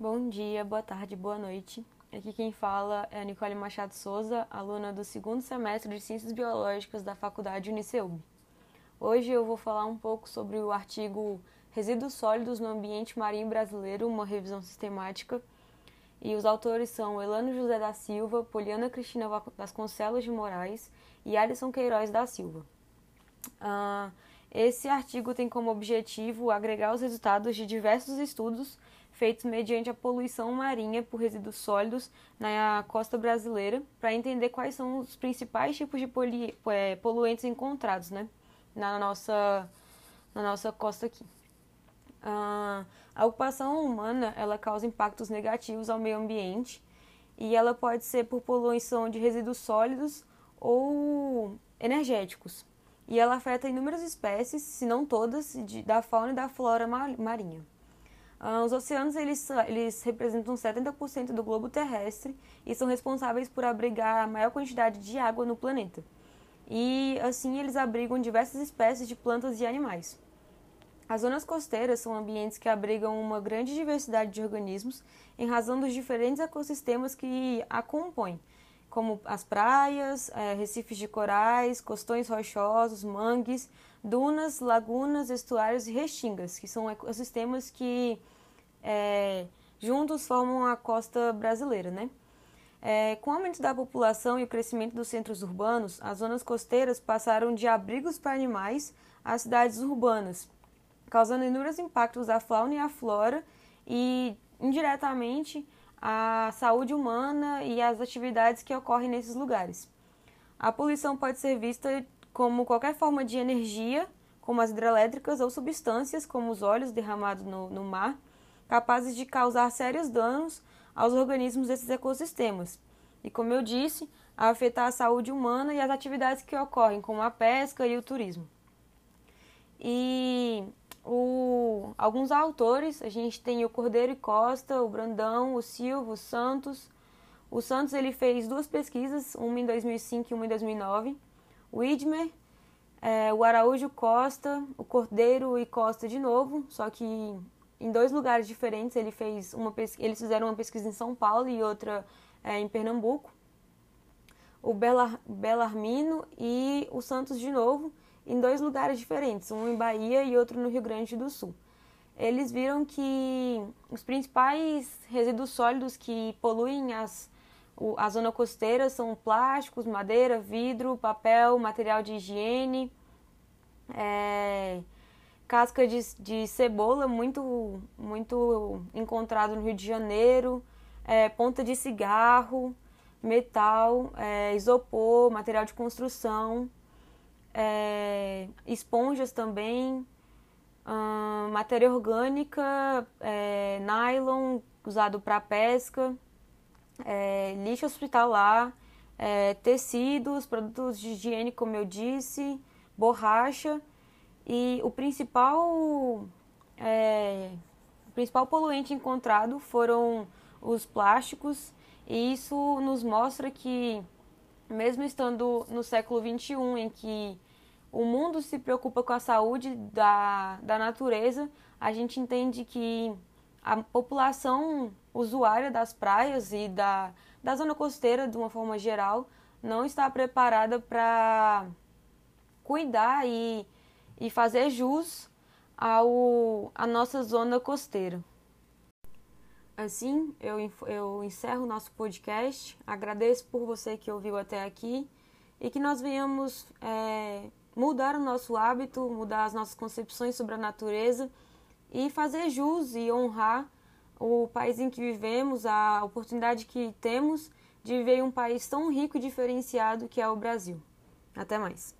Bom dia, boa tarde, boa noite. Aqui quem fala é a Nicole Machado Souza, aluna do segundo semestre de Ciências Biológicas da Faculdade Uniceub. Hoje eu vou falar um pouco sobre o artigo Resíduos Sólidos no Ambiente Marinho Brasileiro, uma revisão sistemática. E os autores são Elano José da Silva, Poliana Cristina Vasconcelos de Moraes e Alisson Queiroz da Silva. Uh, esse artigo tem como objetivo agregar os resultados de diversos estudos feitos mediante a poluição marinha por resíduos sólidos na costa brasileira, para entender quais são os principais tipos de poli, é, poluentes encontrados né, na, nossa, na nossa costa aqui. A ocupação humana ela causa impactos negativos ao meio ambiente e ela pode ser por poluição de resíduos sólidos ou energéticos e ela afeta inúmeras espécies, se não todas, de, da fauna e da flora marinha. Uh, os oceanos eles, eles representam 70% do globo terrestre e são responsáveis por abrigar a maior quantidade de água no planeta. E assim eles abrigam diversas espécies de plantas e animais. As zonas costeiras são ambientes que abrigam uma grande diversidade de organismos em razão dos diferentes ecossistemas que a compõem, como as praias, é, recifes de corais, costões rochosos, mangues, dunas, lagunas, estuários e restingas, que são ecossistemas que é, juntos formam a costa brasileira, né? É, com o aumento da população e o crescimento dos centros urbanos, as zonas costeiras passaram de abrigos para animais a cidades urbanas, causando inúmeros impactos à fauna e à flora e, indiretamente, a saúde humana e as atividades que ocorrem nesses lugares. A poluição pode ser vista como qualquer forma de energia, como as hidrelétricas, ou substâncias, como os óleos derramados no, no mar, capazes de causar sérios danos aos organismos desses ecossistemas. E, como eu disse, a afetar a saúde humana e as atividades que ocorrem, como a pesca e o turismo. E alguns autores, a gente tem o Cordeiro e Costa, o Brandão, o Silva, o Santos. O Santos ele fez duas pesquisas, uma em 2005 e uma em 2009. O Idmer, é, o Araújo Costa, o Cordeiro e Costa de novo, só que em dois lugares diferentes. Ele fez uma eles fizeram uma pesquisa em São Paulo e outra é, em Pernambuco. O Belar, Belarmino e o Santos de novo em dois lugares diferentes, um em Bahia e outro no Rio Grande do Sul. Eles viram que os principais resíduos sólidos que poluem as, a zona costeira são plásticos, madeira, vidro, papel, material de higiene, é, casca de, de, cebola, muito, muito encontrado no Rio de Janeiro, é, ponta de cigarro, metal, é, isopor, material de construção é, esponjas também, matéria orgânica, é, nylon usado para pesca, é, lixo hospitalar, é, tecidos, produtos de higiene, como eu disse, borracha. E o principal é, o principal poluente encontrado foram os plásticos. E isso nos mostra que mesmo estando no século XXI, em que o mundo se preocupa com a saúde da, da natureza, a gente entende que a população usuária das praias e da, da zona costeira, de uma forma geral, não está preparada para cuidar e, e fazer jus ao, à nossa zona costeira. Assim, eu, eu encerro o nosso podcast. Agradeço por você que ouviu até aqui e que nós venhamos é, mudar o nosso hábito, mudar as nossas concepções sobre a natureza e fazer jus e honrar o país em que vivemos, a oportunidade que temos de viver em um país tão rico e diferenciado que é o Brasil. Até mais.